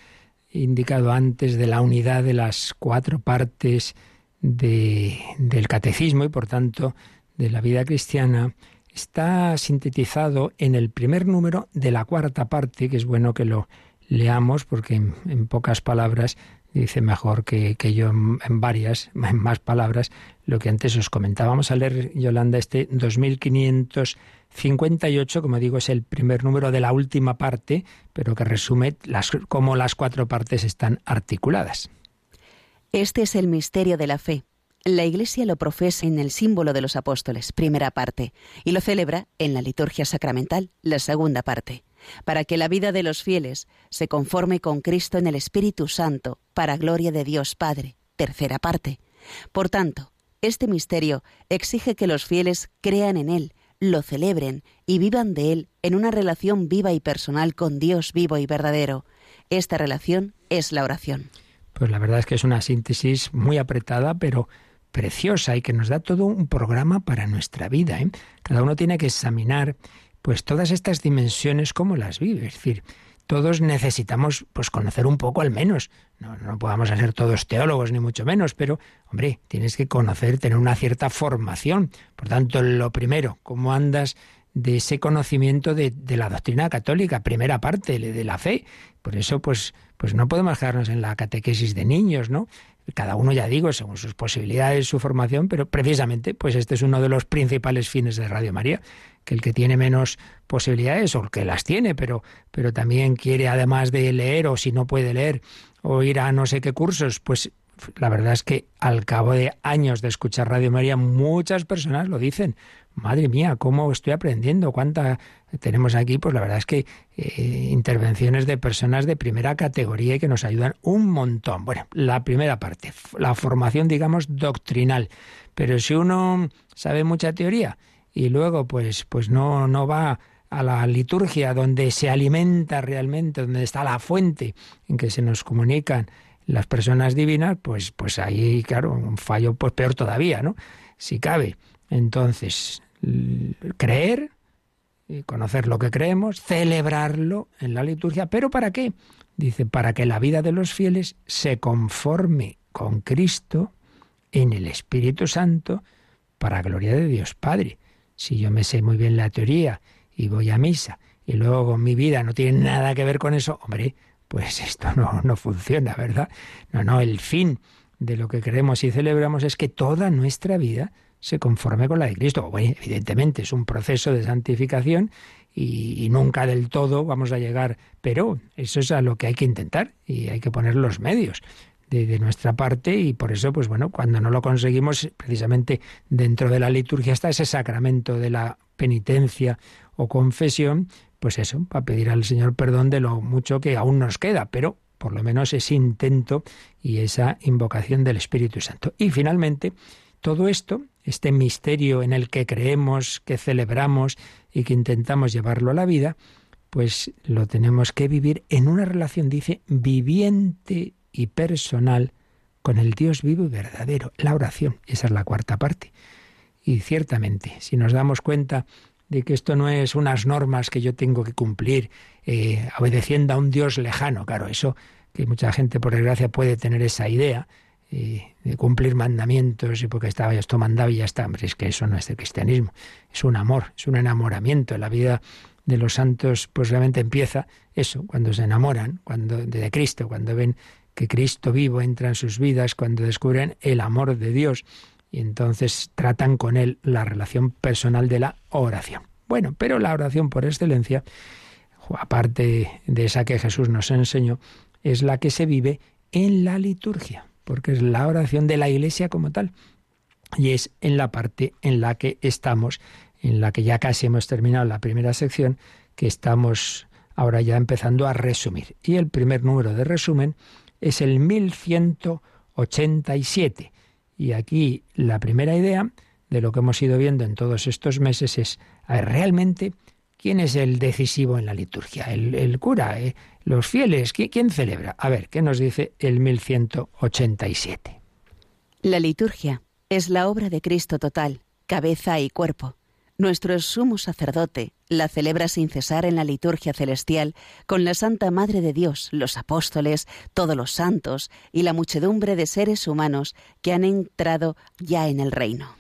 Speaker 1: indicado antes de la unidad de las cuatro partes de, del catecismo y por tanto de la vida cristiana está sintetizado en el primer número de la cuarta parte, que es bueno que lo leamos porque en pocas palabras dice mejor que, yo en, varias, en más palabras, lo que antes os comentaba. Vamos a leer, Yolanda, este 2558, como digo, es el primer número de la última parte, pero que resume las, cómo las cuatro partes están articuladas.
Speaker 3: Este es el misterio de la fe. La Iglesia lo profesa en el símbolo de los apóstoles, primera parte, y lo celebra en la liturgia sacramental, la segunda parte para que la vida de los fieles se conforme con Cristo en el Espíritu Santo, para gloria de Dios Padre. Tercera parte. Por tanto, este misterio exige que los fieles crean en Él, lo celebren y vivan de Él en una relación viva y personal con Dios vivo y verdadero. Esta relación es la oración.
Speaker 1: Pues la verdad es que es una síntesis muy apretada, pero preciosa y que nos da todo un programa para nuestra vida. ¿eh? Cada uno tiene que examinar pues todas estas dimensiones, ¿cómo las vive? Es decir, todos necesitamos pues conocer un poco al menos. No, no podamos ser todos teólogos, ni mucho menos, pero, hombre, tienes que conocer, tener una cierta formación. Por tanto, lo primero, ¿cómo andas de ese conocimiento de, de, la doctrina católica, primera parte de la fe. Por eso, pues, pues no podemos quedarnos en la catequesis de niños, ¿no? Cada uno, ya digo, según sus posibilidades, su formación, pero precisamente, pues este es uno de los principales fines de Radio María, que el que tiene menos posibilidades, o el que las tiene, pero, pero también quiere, además de leer, o si no puede leer, o ir a no sé qué cursos, pues la verdad es que al cabo de años de escuchar Radio María, muchas personas lo dicen. Madre mía, cómo estoy aprendiendo, cuánta tenemos aquí, pues la verdad es que eh, intervenciones de personas de primera categoría y que nos ayudan un montón. Bueno, la primera parte, la formación, digamos, doctrinal. Pero si uno sabe mucha teoría y luego pues, pues no, no va a la liturgia donde se alimenta realmente, donde está la fuente en que se nos comunican las personas divinas, pues, pues ahí, claro, un fallo pues peor todavía, ¿no? Si cabe. Entonces, creer, y conocer lo que creemos, celebrarlo en la liturgia, pero ¿para qué? Dice, para que la vida de los fieles se conforme con Cristo en el Espíritu Santo, para gloria de Dios Padre si yo me sé muy bien la teoría y voy a misa y luego mi vida no tiene nada que ver con eso, hombre, pues esto no, no funciona, ¿verdad? No, no, el fin de lo que creemos y celebramos es que toda nuestra vida se conforme con la de Cristo. Bueno, evidentemente es un proceso de santificación y, y, nunca del todo vamos a llegar, pero eso es a lo que hay que intentar y hay que poner los medios de, nuestra parte y por eso, pues bueno, cuando no lo conseguimos, precisamente dentro de la liturgia está ese sacramento de la penitencia o confesión, pues eso, para pedir al Señor perdón de lo mucho que aún nos queda, pero por lo menos ese intento y esa invocación del Espíritu Santo. Y finalmente, todo esto, este misterio en el que creemos, que celebramos y que intentamos llevarlo a la vida, pues lo tenemos que vivir en una relación, dice, viviente y personal con el Dios vivo y verdadero, la oración. Esa es la cuarta parte. Y ciertamente, si nos damos cuenta de que esto no es unas normas que yo tengo que cumplir eh, obedeciendo a un Dios lejano, claro, eso que mucha gente por desgracia puede tener esa idea eh, de cumplir mandamientos y porque estaba esto mandado y ya está, hombre, es que eso no es el cristianismo, es un amor, es un enamoramiento, la vida de los santos pues realmente empieza eso, cuando se enamoran, cuando de Cristo, cuando ven que Cristo vivo entra en sus vidas cuando descubren el amor de Dios y entonces tratan con Él la relación personal de la oración. Bueno, pero la oración por excelencia, aparte de esa que Jesús nos enseñó, es la que se vive en la liturgia, porque es la oración de la Iglesia como tal. Y es en la parte en la que estamos, en la que ya casi hemos terminado la primera sección, que estamos ahora ya empezando a resumir. Y el primer número de resumen es el 1187. Y aquí la primera idea de lo que hemos ido viendo en todos estos meses es, a ver, realmente, ¿quién es el decisivo en la liturgia? ¿El, cura? Eh? ¿Los fieles? ¿Quién celebra? A ver, ¿qué nos dice el 1187?
Speaker 3: La liturgia es la obra de Cristo total, cabeza y cuerpo. Nuestro sumo sacerdote la celebra sin cesar en la liturgia celestial con la Santa Madre de Dios, los apóstoles, todos los santos y la muchedumbre de seres humanos que han entrado ya en el reino.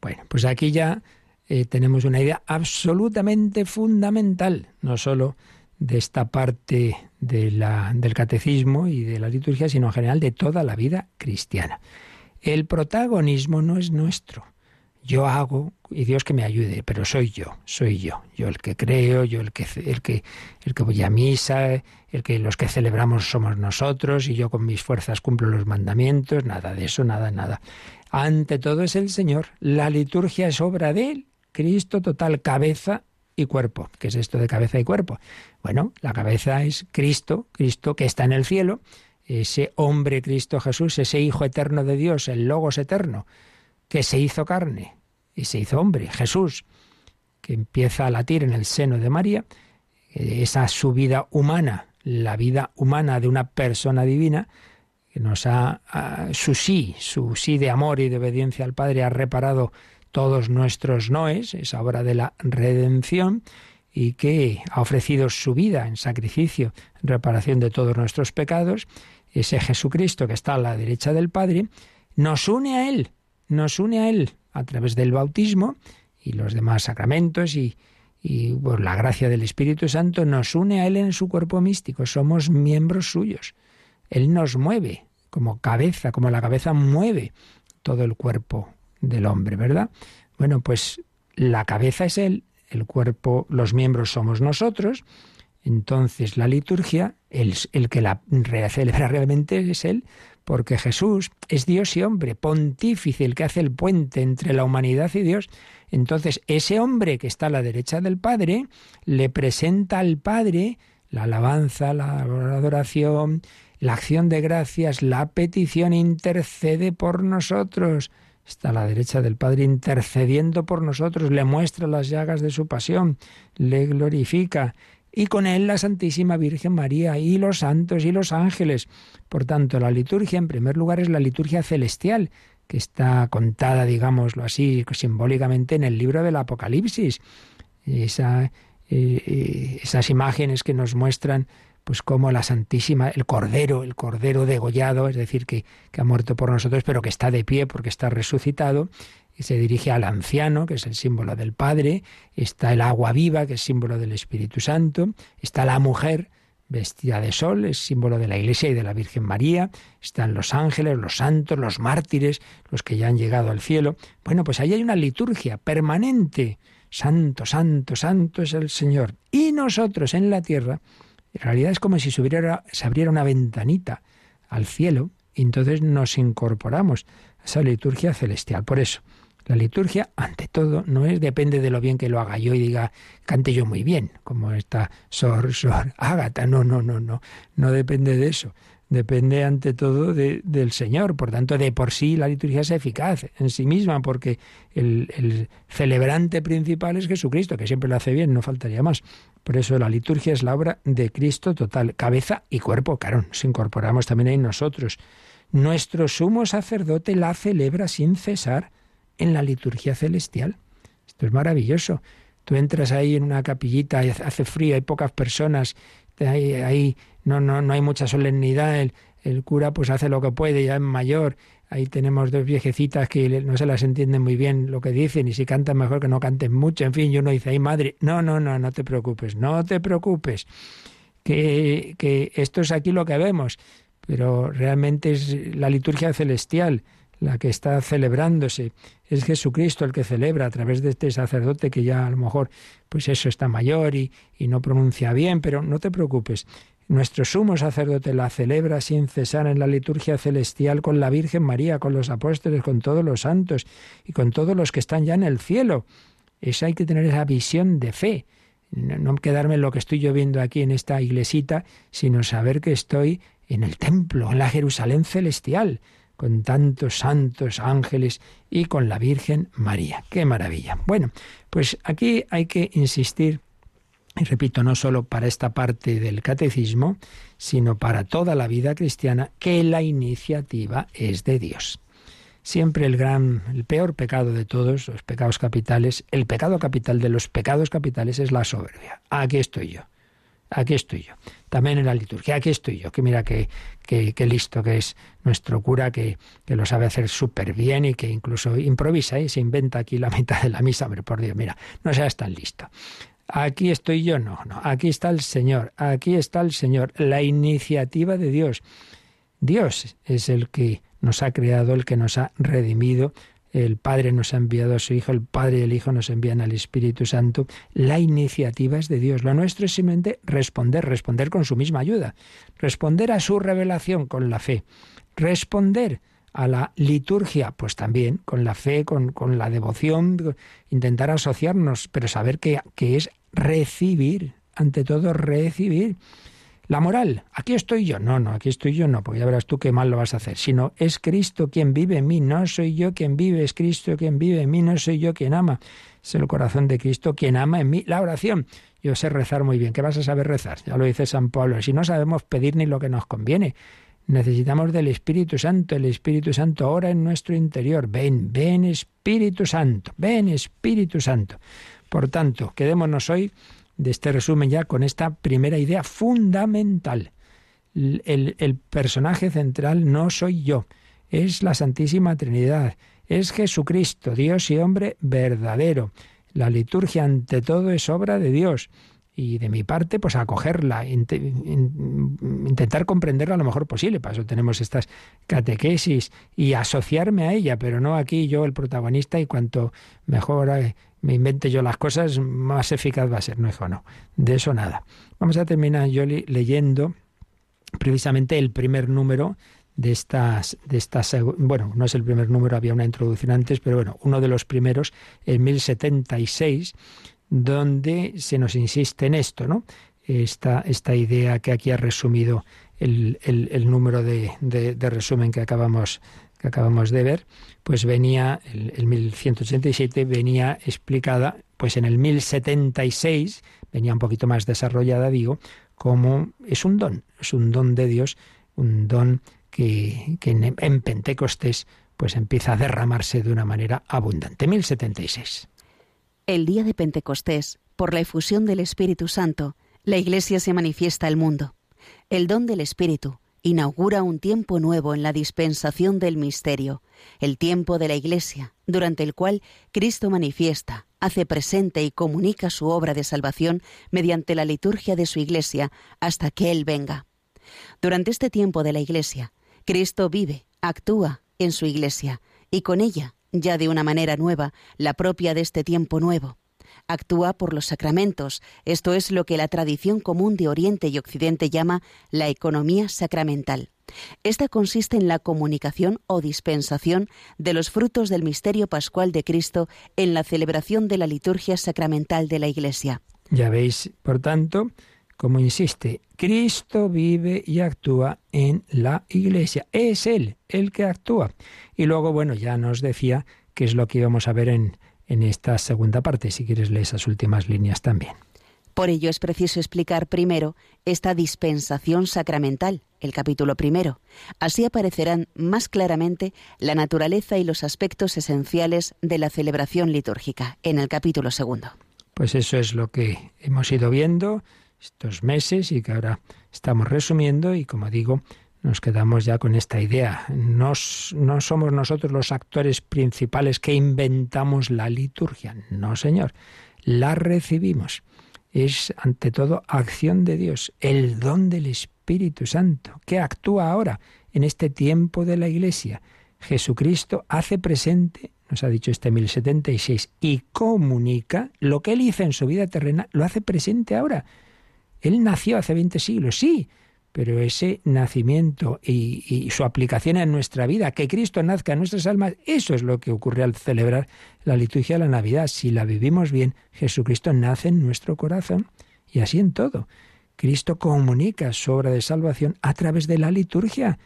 Speaker 1: Bueno, pues aquí ya eh, tenemos una idea absolutamente fundamental, no solo de esta parte del catecismo y de la liturgia, sino en general de toda la vida cristiana. El protagonismo no es nuestro yo hago y Dios que me ayude, pero soy yo, soy yo, yo el que creo, yo el que el que el que voy a misa, el que los que celebramos somos nosotros y yo con mis fuerzas cumplo los mandamientos, nada de eso, nada, nada. Ante todo es el Señor, la liturgia es obra de él, Cristo total cabeza y cuerpo. ¿Qué es esto de cabeza y cuerpo? Bueno, la cabeza es Cristo, Cristo que está en el cielo, ese hombre Cristo Jesús, ese Hijo eterno de Dios, el Logos eterno que se hizo carne y se hizo hombre, Jesús, que empieza a latir en el seno de María, esa su vida humana, la vida humana de una persona divina, que nos ha, su sí, su sí de amor y de obediencia al Padre ha reparado todos nuestros noes, esa obra de la redención, y que ha ofrecido su vida en sacrificio, en reparación de todos nuestros pecados, ese Jesucristo que está a la derecha del Padre, nos une a Él nos une a Él a través del bautismo y los demás sacramentos y, por la gracia del Espíritu Santo nos une a Él en su cuerpo místico. Somos miembros suyos. Él nos mueve como cabeza, como la cabeza mueve todo el cuerpo del hombre, ¿verdad? Bueno, pues la cabeza es Él, el cuerpo, los miembros somos nosotros. Entonces la liturgia, el, el que la celebra realmente es Él, porque Jesús es Dios y hombre, pontífice, el que hace el puente entre la humanidad y Dios. Entonces, ese hombre que está a la derecha del Padre le presenta al Padre la alabanza, la adoración, la acción de gracias, la petición, intercede por nosotros. Está a la derecha del Padre intercediendo por nosotros, le muestra las llagas de su pasión, le glorifica y con él la Santísima Virgen María y los santos y los ángeles. Por tanto, la liturgia, en primer lugar, es la liturgia celestial, que está contada, digámoslo así, simbólicamente en el libro del Apocalipsis. Eh, eh, esas imágenes que nos muestran pues como la Santísima, el Cordero, el Cordero degollado, es decir, que, que ha muerto por nosotros, pero que está de pie porque está resucitado, y se dirige al anciano, que es el símbolo del Padre, está el agua viva, que es símbolo del Espíritu Santo, está la mujer vestida de sol, es símbolo de la Iglesia y de la Virgen María, están los ángeles, los santos, los mártires, los que ya han llegado al cielo. Bueno, pues ahí hay una liturgia permanente. Santo, santo, santo es el Señor. Y nosotros en la tierra, en realidad es como si se, se abriera una ventanita al cielo y entonces nos incorporamos a esa liturgia celestial. Por eso, la liturgia, ante todo, no es depende de lo bien que lo haga yo y diga, cante yo muy bien, como esta Sor, Sor, Ágata. No, no, no, no. No depende de eso. Depende ante todo del Señor. Por tanto, de por sí la liturgia es eficaz en sí misma, porque el, el celebrante principal es Jesucristo, que siempre lo hace bien, no faltaría más. Por eso la liturgia es la obra de Cristo total, cabeza y cuerpo. Claro, nos incorporamos también ahí nosotros. Nuestro sumo sacerdote la celebra sin cesar en la liturgia celestial. Esto es maravilloso. Tú entras ahí en una capillita, hace frío, hay pocas personas, ahí, no, no, no hay mucha solemnidad, el, el cura pues hace lo que puede, ya es mayor, ahí tenemos dos viejecitas que no se las entienden muy bien lo que dicen y si cantan mejor que no canten mucho, en fin, yo no dice, ay madre, no, no, no, no te preocupes, no te preocupes, que, que esto es aquí lo que vemos, pero realmente es la liturgia celestial la que está celebrándose. Es Jesucristo el que celebra a través de este sacerdote que ya a lo mejor, pues eso está mayor y, y no pronuncia bien, pero no te preocupes. Nuestro sumo sacerdote la celebra sin cesar en la liturgia celestial con la Virgen María, con los apóstoles, con todos los santos y con todos los que están ya en el cielo. Eso hay que tener esa visión de fe. No, quedarme en lo que estoy yo viendo aquí en esta iglesita, sino saber que estoy en el templo, en la Jerusalén celestial con tantos santos ángeles y con la Virgen María. ¡Qué maravilla! Bueno, pues aquí hay que insistir, y repito, no solo para esta parte del catecismo, sino para toda la vida cristiana, que la iniciativa es de Dios. siempre el gran, el peor pecado de todos, los pecados capitales, el pecado capital de los pecados capitales es la soberbia. Aquí estoy yo. Aquí estoy yo. También en la liturgia, aquí estoy yo. Que mira qué, qué, listo que es nuestro cura, que, que lo sabe hacer súper bien y que incluso improvisa y se inventa aquí la mitad de la misa. Pero por Dios, mira, no seas tan listo. Aquí estoy yo, no, no. Aquí está el Señor, aquí está el Señor. La iniciativa de Dios. Dios es el que nos ha creado, el que nos ha redimido. El Padre nos ha enviado a su Hijo, el Padre y el Hijo nos envían al Espíritu Santo. La iniciativa es de Dios. Lo nuestro es simplemente responder, responder con su misma ayuda, responder a su revelación con la fe, responder a la liturgia, pues también con la fe, con, con la devoción, intentar asociarnos, pero saber que, que es recibir, ante todo recibir. La moral, aquí estoy yo. No, no, aquí estoy yo no, porque ya verás tú qué mal lo vas a hacer. Sino es Cristo quien vive en mí, no soy yo quien vive, es Cristo quien vive en mí, no soy yo quien ama. Es el corazón de Cristo quien ama en mí. La oración, yo sé rezar muy bien. ¿Qué vas a saber rezar? Ya lo dice San Pablo. Si no sabemos pedir ni lo que nos conviene, necesitamos del Espíritu Santo. El Espíritu Santo ahora en nuestro interior. Ven, ven Espíritu Santo, ven Espíritu Santo. Por tanto, quedémonos hoy de este resumen ya con esta primera idea fundamental. El, el, personaje central no soy yo, es la Santísima Trinidad, es Jesucristo, Dios y hombre verdadero. La liturgia ante todo es obra de Dios y de mi parte, pues acogerla, intentar comprenderla lo mejor posible. Para eso tenemos estas catequesis y asociarme a ella, pero no aquí yo el protagonista y cuanto mejor eh, me invente yo las cosas, más eficaz va a ser. No, hijo, no. De eso nada. Vamos a terminar yo leyendo precisamente el primer número de estas, de estas, bueno, no es el primer número, había una introducción antes, pero bueno, uno de los primeros, en 1076, donde se nos insiste en esto, ¿no? Esta, esta idea que aquí ha resumido el, el, número de, de, de, resumen que acabamos, que acabamos de ver, pues venía, el, el 1187 venía explicada, pues en el 1076 venía un poquito más desarrollada, digo, como es un don, es un don de Dios, un don que, que en, en Pentecostés pues empieza a derramarse de una manera abundante. 1076.
Speaker 3: El día de Pentecostés, por la efusión del Espíritu Santo, la Iglesia se manifiesta al mundo. El don del Espíritu inaugura un tiempo nuevo en la dispensación del misterio, el tiempo de la Iglesia, durante el cual Cristo manifiesta, hace presente y comunica su obra de salvación mediante la liturgia de su Iglesia hasta que Él venga. Durante este tiempo de la Iglesia, Cristo vive, actúa en su Iglesia y con ella ya de una manera nueva, la propia de este tiempo nuevo. Actúa por los sacramentos, esto es lo que la tradición común de Oriente y Occidente llama la economía sacramental. Esta consiste en la comunicación o dispensación de los frutos del misterio pascual de Cristo en la celebración de la liturgia sacramental de la Iglesia.
Speaker 1: Ya veis, por tanto, como insiste, Cristo vive y actúa en la Iglesia. Es Él el que actúa. Y luego, bueno, ya nos decía qué es lo que íbamos a ver en, en esta segunda parte, si quieres leer esas últimas líneas también.
Speaker 3: Por ello es preciso explicar primero esta dispensación sacramental, el capítulo primero. Así aparecerán más claramente la naturaleza y los aspectos esenciales de la celebración litúrgica en el capítulo segundo.
Speaker 1: Pues eso es lo que hemos ido viendo estos meses y que ahora estamos resumiendo y como digo, nos quedamos ya con esta idea. no somos nosotros los actores principales que inventamos la liturgia, no señor, la recibimos. Es ante todo acción de Dios, el don del Espíritu Santo, que actúa ahora en este tiempo de la Iglesia. Jesucristo hace presente, nos ha dicho este 1076, y comunica lo que él hizo en su vida terrena, lo hace presente ahora. Él nació hace 20 siglos, sí, pero ese nacimiento y, su aplicación en nuestra vida, que Cristo nazca en nuestras almas, eso es lo que ocurre al celebrar la liturgia de la Navidad. Si la vivimos bien, Jesucristo nace en nuestro corazón y así en todo. Cristo comunica su obra de salvación a través de la liturgia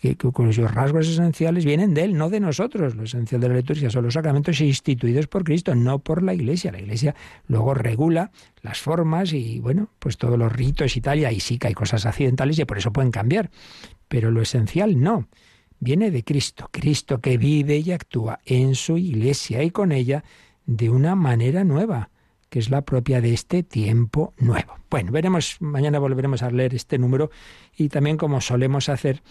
Speaker 1: que, cuyos rasgos esenciales vienen de Él, no de nosotros. Lo esencial de la liturgia son los sacramentos instituidos por Cristo, no por la Iglesia. La Iglesia luego regula las formas y, bueno, pues todos los ritos y tal, y ahí sí que hay cosas accidentales y por eso pueden cambiar. Pero lo esencial no. viene de Cristo, Cristo que vive y actúa en su iglesia y con ella de una manera nueva, que es la propia de este tiempo nuevo. Bueno, veremos, mañana volveremos a leer este número y también como solemos hacer,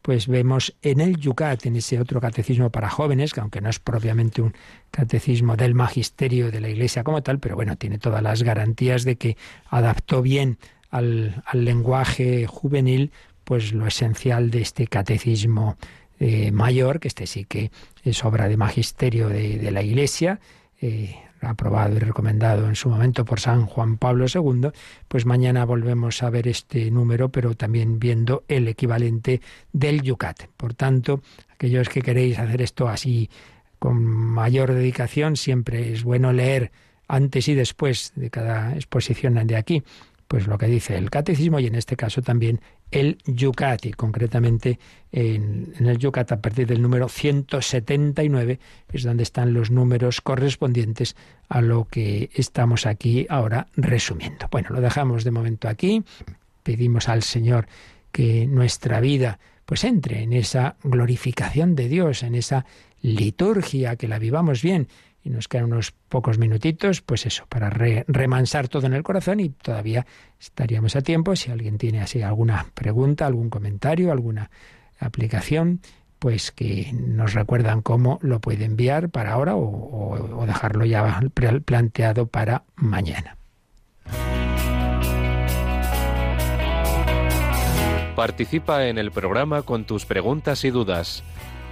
Speaker 1: pues vemos en el Yucat, en ese otro catecismo para jóvenes, que aunque no es propiamente un catecismo del magisterio de la Iglesia como tal, pero bueno, tiene todas las garantías de que adaptó bien al, lenguaje juvenil, pues lo esencial de este catecismo eh, mayor, que este sí que es obra de magisterio de, la Iglesia, eh, aprobado y recomendado en su momento por San Juan Pablo II, pues mañana volvemos a ver este número, pero también viendo el equivalente del Yucat. Por tanto, aquellos que queréis hacer esto así con mayor dedicación, siempre es bueno leer antes y después de cada exposición de aquí pues lo que dice el catecismo y en este caso también el Yucat y concretamente en, el Yucat a partir del número 179 es donde están los números correspondientes a lo que estamos aquí ahora resumiendo. Bueno, lo dejamos de momento aquí, pedimos al Señor que nuestra vida pues entre en esa glorificación de Dios, en esa liturgia, que la vivamos bien y nos quedan unos pocos minutitos, pues eso, para remansar todo en el corazón y todavía estaríamos a tiempo. Si alguien tiene así alguna pregunta, algún comentario, alguna aplicación, pues que nos recuerdan cómo lo puede enviar para ahora o, o dejarlo ya planteado para mañana.
Speaker 4: Participa en el programa con tus preguntas y dudas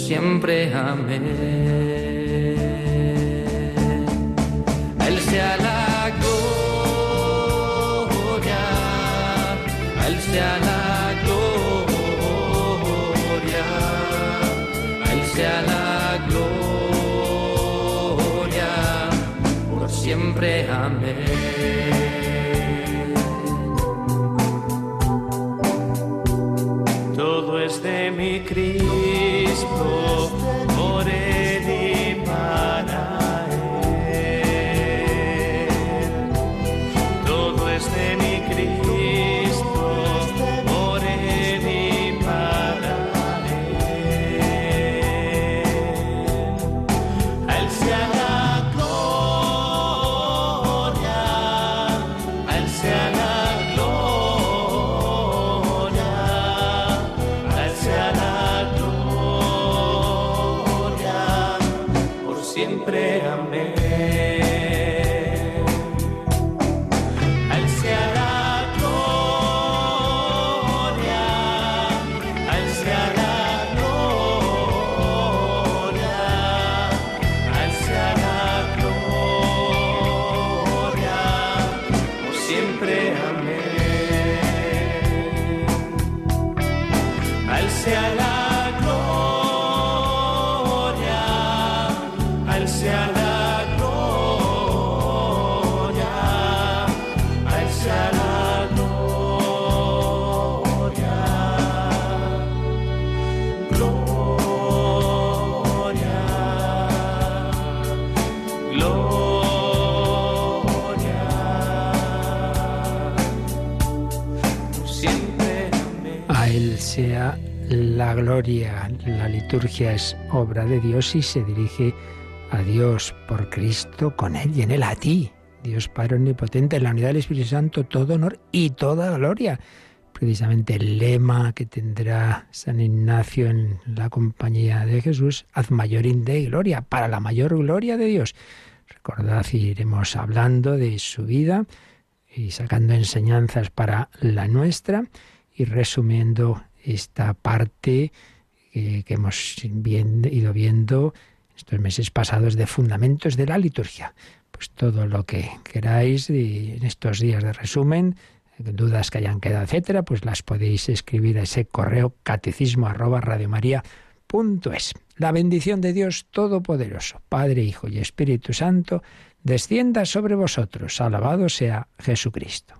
Speaker 4: siempre amé. A él sea la gloria, a él sea la gloria, a él sea la gloria, por siempre amé.
Speaker 5: mi Cristo. siempre.
Speaker 1: Sea la gloria. La liturgia es obra de Dios y se dirige a Dios por Cristo, con Él y en Él a ti. Dios Padre Omnipotente, en la unidad del Espíritu Santo, todo honor y toda gloria. Precisamente el lema que tendrá San Ignacio en la compañía de Jesús, ad mayorin de gloria, para la mayor gloria de Dios. Recordad, iremos hablando de su vida y sacando enseñanzas para la nuestra y resumiendo esta parte que, hemos ido viendo estos meses pasados de fundamentos de la liturgia. Pues todo lo que queráis y en estos días de resumen, dudas que hayan quedado, etcétera, pues las podéis escribir a ese correo catecismo arroba radiomaria.es. La bendición de Dios Todopoderoso, Padre, Hijo y Espíritu Santo, descienda sobre vosotros. Alabado sea Jesucristo.